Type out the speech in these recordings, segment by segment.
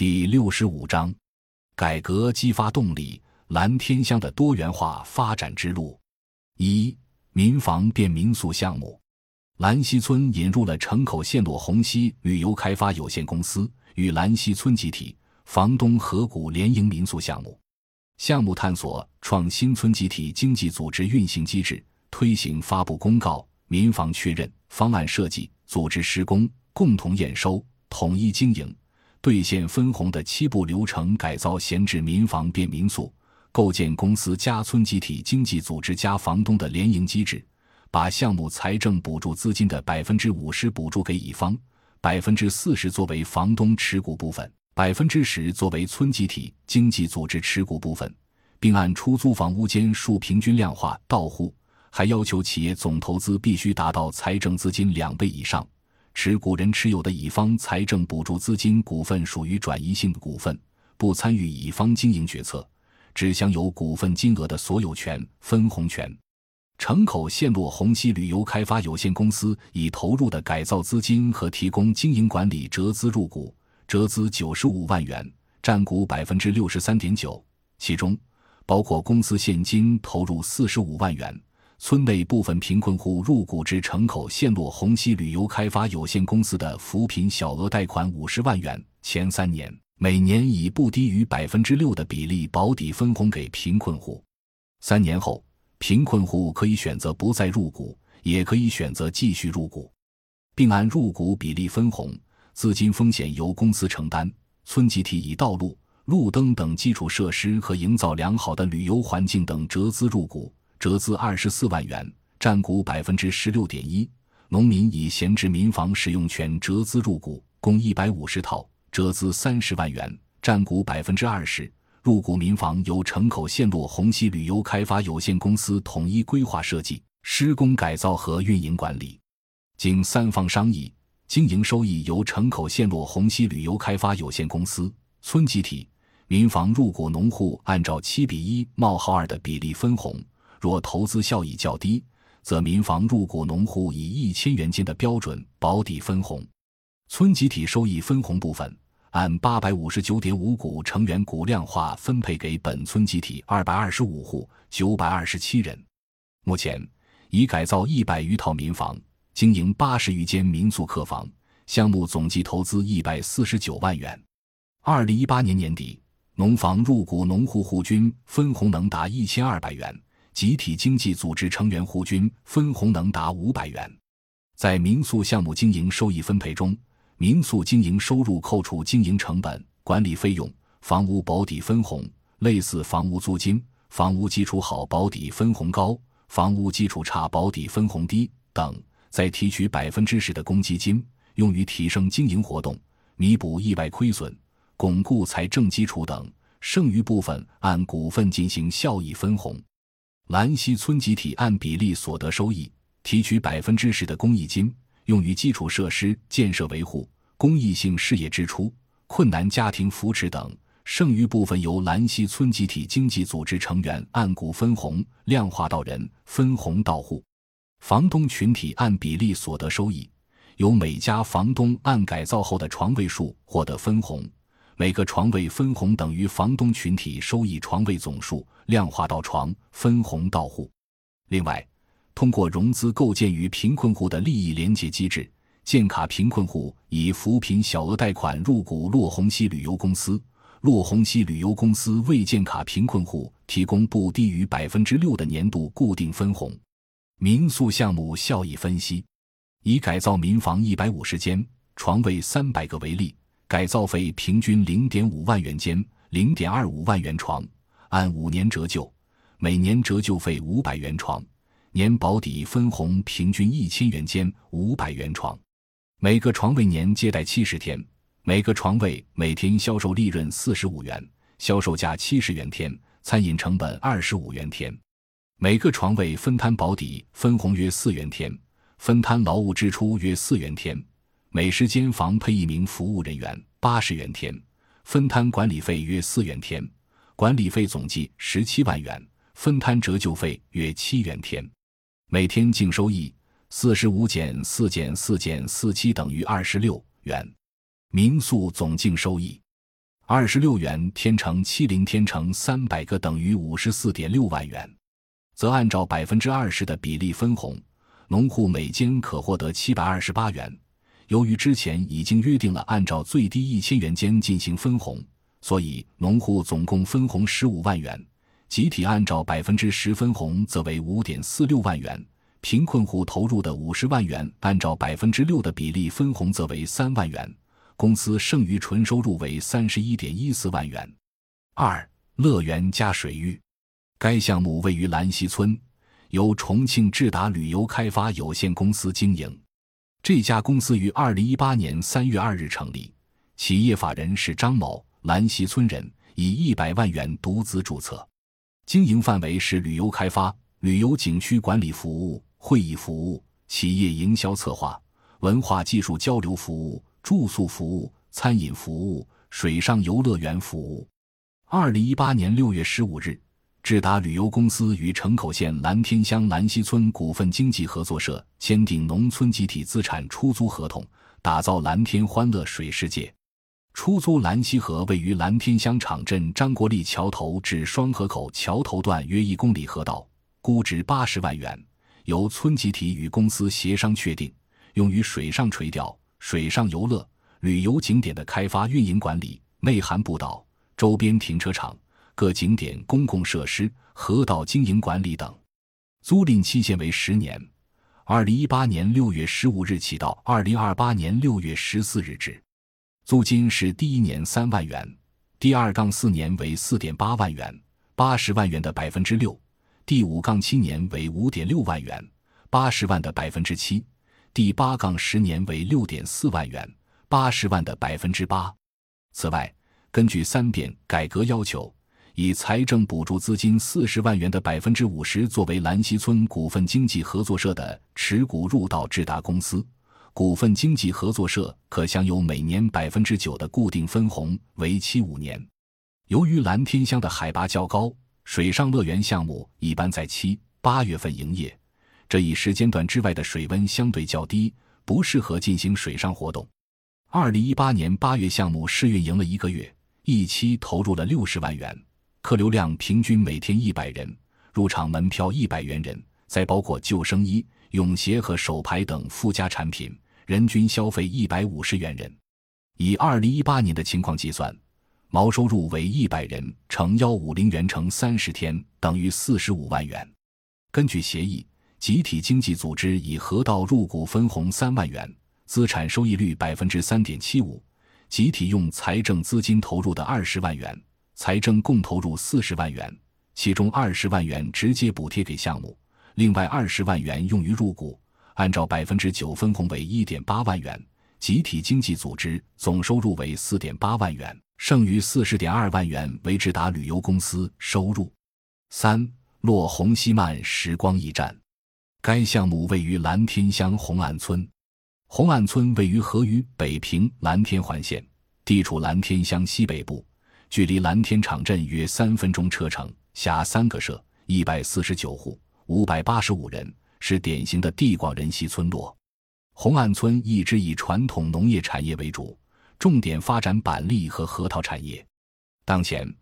第六十五章，改革激发动力，蓝天乡的多元化发展之路。一、民房变民宿项目。兰溪村引入了城口线路虹溪旅游开发有限公司与兰溪村集体、房东河谷联营民宿项目。项目探索创新村集体经济组织运行机制，推行发布公告、民房确认、方案设计、组织施工、共同验收、统一经营。兑现分红的七步流程：改造闲置民房变民宿，构建公司加村集体经济组织加房东的联营机制，把项目财政补助资金的百分之五十补助给乙方，百分之四十作为房东持股部分，百分之十作为村集体经济组织持股部分，并按出租房屋间数平均量化到户，还要求企业总投资必须达到财政资金两倍以上。持股人持有的乙方财政补助资金股份属于转移性股份，不参与乙方经营决策，只享有股份金额的所有权、分红权。城口线路红溪旅游开发有限公司已投入的改造资金和提供经营管理折资入股，折资九十五万元，占股百分之六十三点九，其中包括公司现金投入四十五万元。村内部分贫困户入股至城口陷落虹溪旅游开发有限公司的扶贫小额贷款五十万元，前三年每年以不低于百分之六的比例保底分红给贫困户。三年后，贫困户可以选择不再入股，也可以选择继续入股，并按入股比例分红，资金风险由公司承担。村集体以道路、路灯等基础设施和营造良好的旅游环境等折资入股。折资二十四万元，占股百分之十六点一。农民以闲置民房使用权折资入股，共一百五十套，折资三十万元，占股百分之二十。入股民房由城口线路红溪旅游开发有限公司统一规划设计、施工改造和运营管理。经三方商议，经营收益由城口线路红溪旅游开发有限公司、村集体、民房入股农户按照七比一冒号二的比例分红。若投资效益较低，则民房入股农户以一千元间的标准保底分红。村集体收益分红部分，按八百五十九点五股成员股量化分配给本村集体二百二十五户九百二十七人。目前已改造一百余套民房，经营八十余间民宿客房，项目总计投资一百四十九万元。二零一八年年底，农房入股农户户均分红能达一千二百元。集体经济组织成员户均分红能达五百元。在民宿项目经营收益分配中，民宿经营收入扣除经营成本、管理费用、房屋保底分红、类似房屋租金、房屋基础好保底分红高、房屋基础差保底分红低等，再提取百分之十的公积金，用于提升经营活动、弥补意外亏损、巩固财政基础等，剩余部分按股份进行效益分红。兰溪村集体按比例所得收益提取百分之十的公益金，用于基础设施建设维护、公益性事业支出、困难家庭扶持等；剩余部分由兰溪村集体经济组织成员按股分红量化到人，分红到户。房东群体按比例所得收益，由每家房东按改造后的床位数获得分红。每个床位分红等于房东群体收益床位总数，量化到床，分红到户。另外，通过融资构建与贫困户的利益连结机制，建卡贫困户以扶贫小额贷款入股洛虹溪旅游公司，洛虹溪旅游公司为建卡贫困户提供不低于百分之六的年度固定分红。民宿项目效益分析：以改造民房一百五十间，床位三百个为例。改造费平均零点五万元间，零点二五万元床，按五年折旧，每年折旧费五百元床，年保底分红平均一千元间，五百元床，每个床位年接待七十天，每个床位每天销售利润四十五元，销售价七十元天，餐饮成本二十五元天，每个床位分摊保底分红约四元天，分摊劳务支出约四元天。每十间房配一名服务人员，八十元天，分摊管理费约四元天，管理费总计十七万元，分摊折旧费约七元天，每天净收益四十五减四减四减四七等于二十六元，民宿总净收益二十六元天乘七零天乘三百个等于五十四点六万元，则按照百分之二十的比例分红，农户每间可获得七百二十八元。由于之前已经约定了按照最低一千元间进行分红，所以农户总共分红十五万元。集体按照百分之十分红，则为五点四六万元；贫困户投入的五十万元，按照百分之六的比例分红，则为三万元。公司剩余纯收入为三十一点一四万元。二乐园加水域，该项目位于兰溪村，由重庆智达旅游开发有限公司经营。这家公司于二零一八年三月二日成立，企业法人是张某，兰溪村人，以一百万元独资注册，经营范围是旅游开发、旅游景区管理服务、会议服务、企业营销策划、文化技术交流服务。住宿服务、餐饮服务、水上游乐园服务。二零一八年六月十五日，智达旅游公司与城口县蓝天乡兰溪村股份经济合作社签订农村集体资产出租合同，打造蓝天欢乐水世界。出租兰溪河位于蓝天乡场镇张国立桥头至双河口桥头段约一公里河道，估值八十万元，由村集体与公司协商确定，用于水上垂钓。水上游乐、旅游景点的开发、运营管理，内含步道、周边停车场、各景点公共设施、河道经营管理等。租赁期限为十年，二零一八年六月十五日起到二零二八年六月十四日止。租金是第一年三万元，第二杠四年为四点八万元，八十万元的百分之六；第五杠七年为五点六万元，八十万的百分之七。第八杠十年为六点四万元，八十万的百分之八。此外，根据三点改革要求，以财政补助资金四十万元的百分之五十作为兰溪村股份经济合作社的持股入到智达公司，股份经济合作社可享有每年百分之九的固定分红，为期五年。由于蓝天乡的海拔较高，水上乐园项目一般在七八月份营业。这一时间段之外的水温相对较低，不适合进行水上活动。二零一八年八月，项目试运营了一个月，一期投入了六十万元，客流量平均每天一百人，入场门票一百元人，再包括救生衣、泳鞋和手牌等附加产品，人均消费一百五十元人。以二零一八年的情况计算，毛收入为一百人乘幺五零元乘三十天，等于四十五万元。根据协议。集体经济组织以河道入股分红三万元，资产收益率百分之三点七五。集体用财政资金投入的二十万元，财政共投入四十万元，其中二十万元直接补贴给项目，另外二十万元用于入股。按照百分之九分红为一点八万元，集体经济组织总收入为四点八万元，剩余四十点二万元为智达旅游公司收入。三洛红西曼时光驿站。该项目位于蓝天乡红岸村，红岸村位于河与北平蓝天环线，地处蓝天乡西北部，距离蓝天场镇约三分钟车程，辖三个社，一百四十九户，五百八十五人，是典型的地广人稀村落。红岸村一直以传统农业产业为主，重点发展板栗和核桃产业。当前。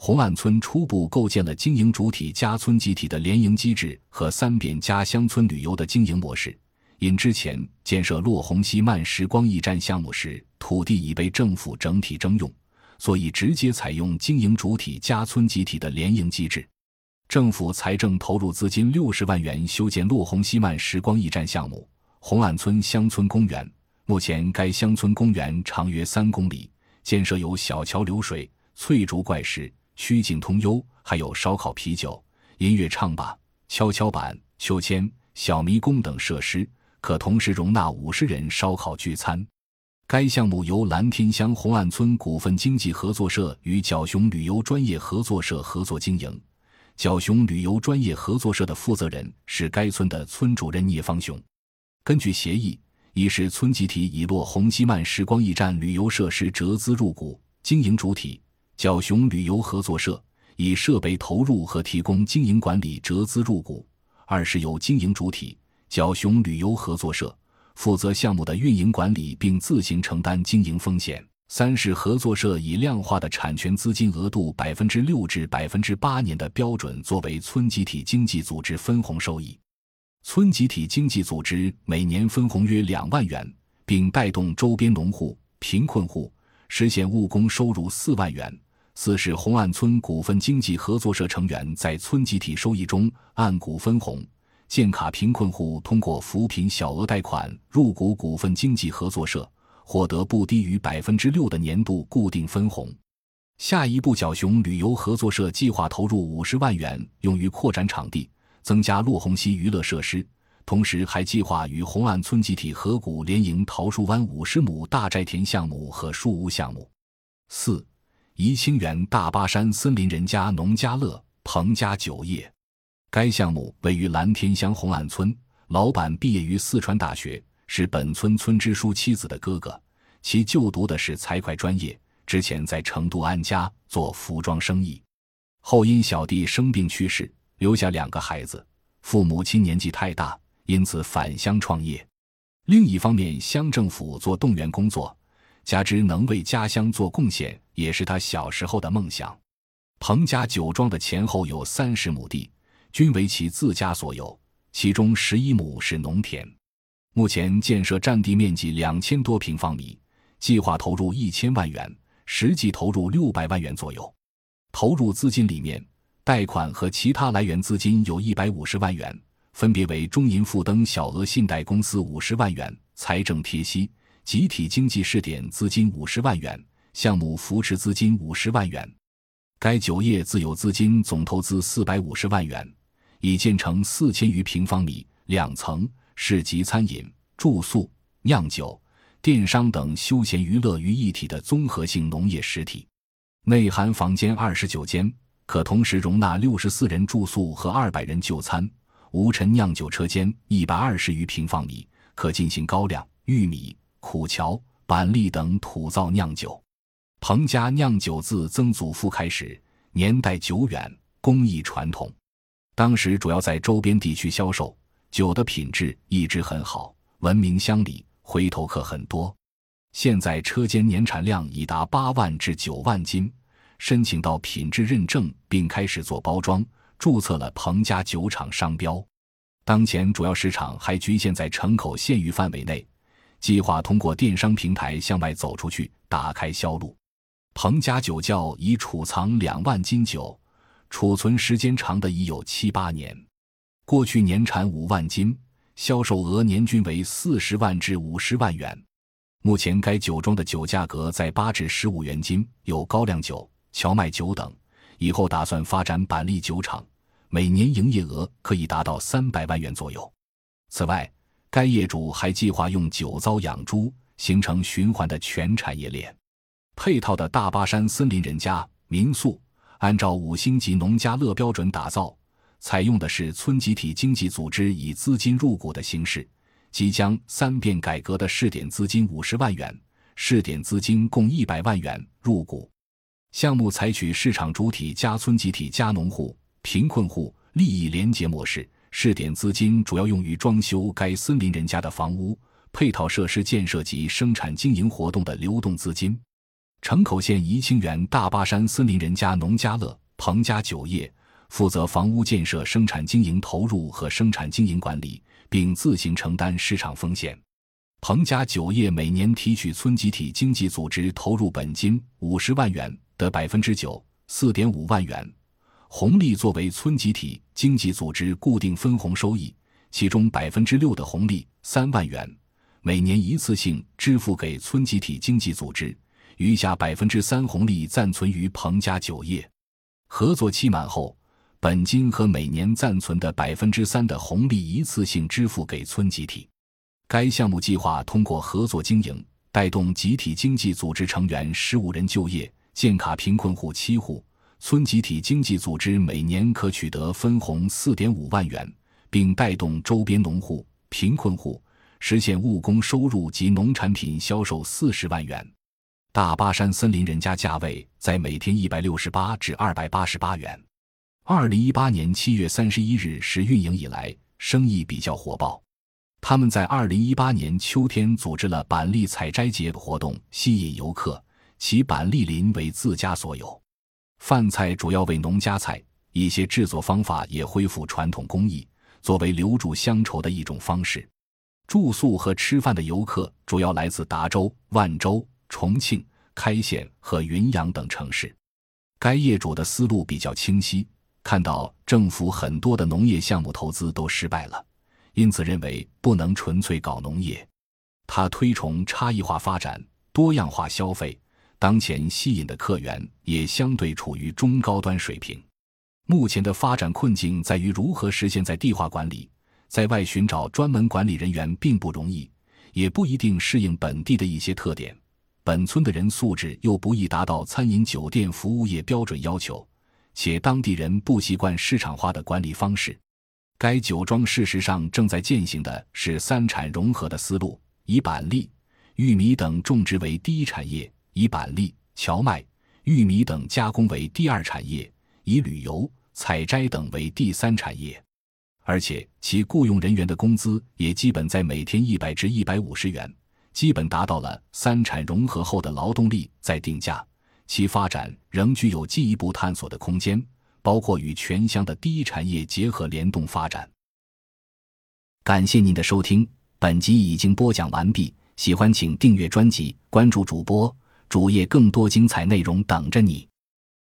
红岸村初步构建了经营主体加村集体的联营机制和三扁加乡村旅游的经营模式。因之前建设洛红溪慢时光驿站项目时，土地已被政府整体征用，所以直接采用经营主体加村集体的联营机制。政府财政投入资金六十万元修建洛红溪漫时光驿站项目。红岸村乡村公园，目前该乡村公园长约三公里，建设有小桥流水、翠竹怪石。曲径通幽，还有烧烤、啤酒、音乐唱吧、跷跷板、秋千、小迷宫等设施，可同时容纳五十人烧烤聚餐。该项目由蓝天乡红岸村股份经济合作社与角熊旅游专业合作社合作经营。角熊旅游专业合作社的负责人是该村的村主任聂方雄。根据协议，一是村集体以落红溪慢时光驿站旅游设施折资入股，经营主体。角熊旅游合作社以设备投入和提供经营管理折资入股；二是由经营主体角熊旅游合作社负责项目的运营管理，并自行承担经营风险。三是合作社以量化的产权资金额度百分之六至百分之八年的标准作为村集体经济组织分红收益，村集体经济组织每年分红约两万元，并带动周边农户、贫困户实现务工收入四万元。四是红岸村股份经济合作社成员在村集体收益中按股分红，建卡贫困户通过扶贫小额贷款入股股份经济合作社。获得不低于百分之六的年度固定分红。下一步，角熊旅游合作社计划投入五十万元，用于扩展场地，增加落红溪娱乐设施。同时，还计划与红岸村集体合股联营桃树湾五十亩大寨田项目和树屋项目。四，宜清园大巴山森林人家农家乐彭家酒业，该项目位于蓝天乡红岸村，老板毕业于四川大学。是本村村支书妻子的哥哥，其就读的是财会专业，之前在成都安家做服装生意，后因小弟生病去世，留下两个孩子，父母亲年纪太大，因此返乡创业。另一方面，乡政府做动员工作，加之能为家乡做贡献，也是他小时候的梦想。彭家酒庄的前后有三十亩地，均为其自家所有，其中十一亩是农田。目前建设占地面积两千多平方米，计划投入一千万元，实际投入六百万元左右。投入资金里面，贷款和其他来源资金有一百五十万元，分别为中银富登小额信贷公司五十万元、财政贴息集体经济试点资金五十万元、项目扶持资金五十万元。该酒业自有资金总投资四百五十万元，已建成四千余平方米，两层。市集餐饮、住宿、酿酒、电商等休闲娱乐于一体的综合性农业实体，内含房间二十九间，可同时容纳六十四人住宿和二百人就餐；无尘酿酒车间一百二十余平方米，可进行高粱、玉米、苦荞、板栗等土造酿酒。彭家酿酒自曾祖父开始，年代久远，工艺传统，当时主要在周边地区销售。酒的品质一直很好，闻名乡里，回头客很多。现在车间年产量已达八万至九万斤，申请到品质认证，并开始做包装，注册了彭家酒厂商标。当前主要市场还局限在城口县域范围内，计划通过电商平台向外走出去，打开销路。彭家酒窖已储藏两万斤酒，储存时间长的已有七八年。过去年产五万斤，销售额年均为四十万至五十万元。目前该酒庄的酒价格在八至十五元斤，有高粱酒、荞麦酒等。以后打算发展板栗酒厂，每年营业额可以达到三百万元左右。此外，该业主还计划用酒糟养猪，形成循环的全产业链。配套的大巴山森林人家民宿，按照五星级农家乐标准打造。采用的是村集体经济组织以资金入股的形式，即将三变改革的试点资金五十万元，试点资金共一百万元入股。项目采取市场主体加村集体加农户、贫困户利益联结模式，试点资金主要用于装修该森林人家的房屋、配套设施建设及生产经营活动的流动资金。城口县宜清园大巴山森林人家农家乐彭家酒业。负责房屋建设、生产经营投入和生产经营管理，并自行承担市场风险。彭家酒业每年提取村集体经济组织投入本金五十万元的百分之九，四点五万元红利作为村集体经济组织固定分红收益，其中百分之六的红利三万元每年一次性支付给村集体经济组织，余下百分之三红利暂存于彭家酒业。合作期满后。本金和每年暂存的百分之三的红利一次性支付给村集体。该项目计划通过合作经营，带动集体经济组织成员十五人就业，建卡贫困户七户，村集体经济组织每年可取得分红四点五万元，并带动周边农户、贫困户实现务工收入及农产品销售四十万元。大巴山森林人家价位在每天一百六十八至二百八十八元。二零一八年七月三十一日是运营以来生意比较火爆。他们在二零一八年秋天组织了板栗采摘节活动，吸引游客，其板栗林为自家所有。饭菜主要为农家菜，一些制作方法也恢复传统工艺，作为留住乡愁的一种方式。住宿和吃饭的游客主要来自达州、万州、重庆、开县和云阳等城市。该业主的思路比较清晰，看到政府很多的农业项目投资都失败了，因此认为不能纯粹搞农业。他推崇差异化发展、多样化消费。当前吸引的客源也相对处于中高端水平。目前的发展困境在于如何实现在地化管理，在外寻找专门管理人员并不容易，也不一定适应本地的一些特点。本村的人素质又不易达到餐饮酒店服务业标准要求，且当地人不习惯市场化的管理方式。该酒庄事实上正在践行的是三产融合的思路，以板栗、玉米等种植为第一产业。以板栗、荞麦、玉米等加工为第二产业，以旅游、采摘等为第三产业，而且其雇佣人员的工资也基本在每天一百至一百五十元，基本达到了三产融合后的劳动力再定价。其发展仍具有进一步探索的空间，包括与全乡的第一产业结合联动发展。感谢您的收听，本集已经播讲完毕。喜欢请订阅专辑，关注主播。主页更多精彩内容等着你。